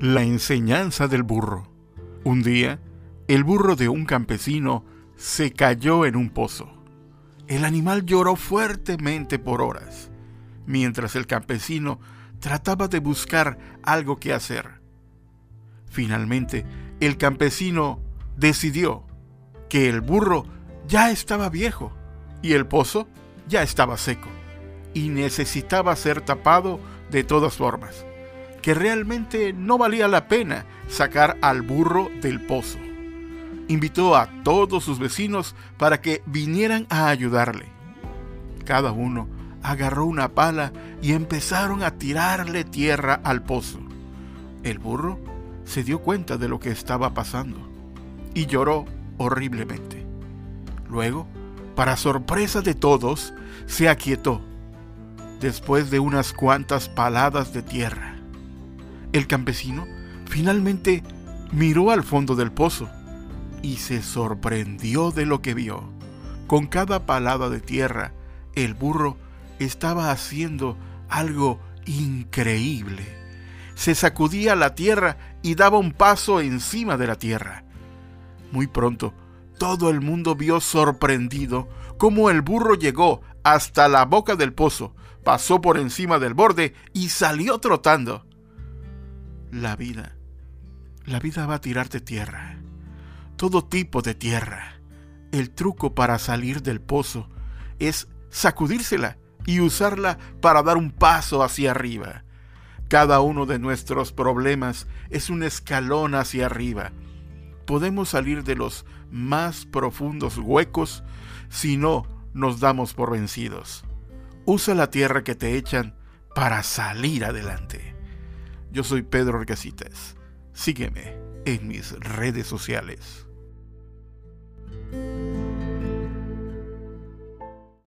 La enseñanza del burro. Un día, el burro de un campesino se cayó en un pozo. El animal lloró fuertemente por horas, mientras el campesino trataba de buscar algo que hacer. Finalmente, el campesino decidió que el burro ya estaba viejo y el pozo ya estaba seco y necesitaba ser tapado de todas formas, que realmente no valía la pena sacar al burro del pozo. Invitó a todos sus vecinos para que vinieran a ayudarle. Cada uno agarró una pala y empezaron a tirarle tierra al pozo. El burro se dio cuenta de lo que estaba pasando y lloró horriblemente. Luego, para sorpresa de todos, se aquietó después de unas cuantas paladas de tierra. El campesino finalmente miró al fondo del pozo y se sorprendió de lo que vio. Con cada palada de tierra, el burro estaba haciendo algo increíble. Se sacudía la tierra y daba un paso encima de la tierra. Muy pronto, todo el mundo vio sorprendido cómo el burro llegó hasta la boca del pozo, pasó por encima del borde y salió trotando. La vida, la vida va a tirarte tierra, todo tipo de tierra. El truco para salir del pozo es sacudírsela y usarla para dar un paso hacia arriba. Cada uno de nuestros problemas es un escalón hacia arriba. Podemos salir de los más profundos huecos si no nos damos por vencidos. Usa la tierra que te echan para salir adelante. Yo soy Pedro Orcasitas. Sígueme en mis redes sociales.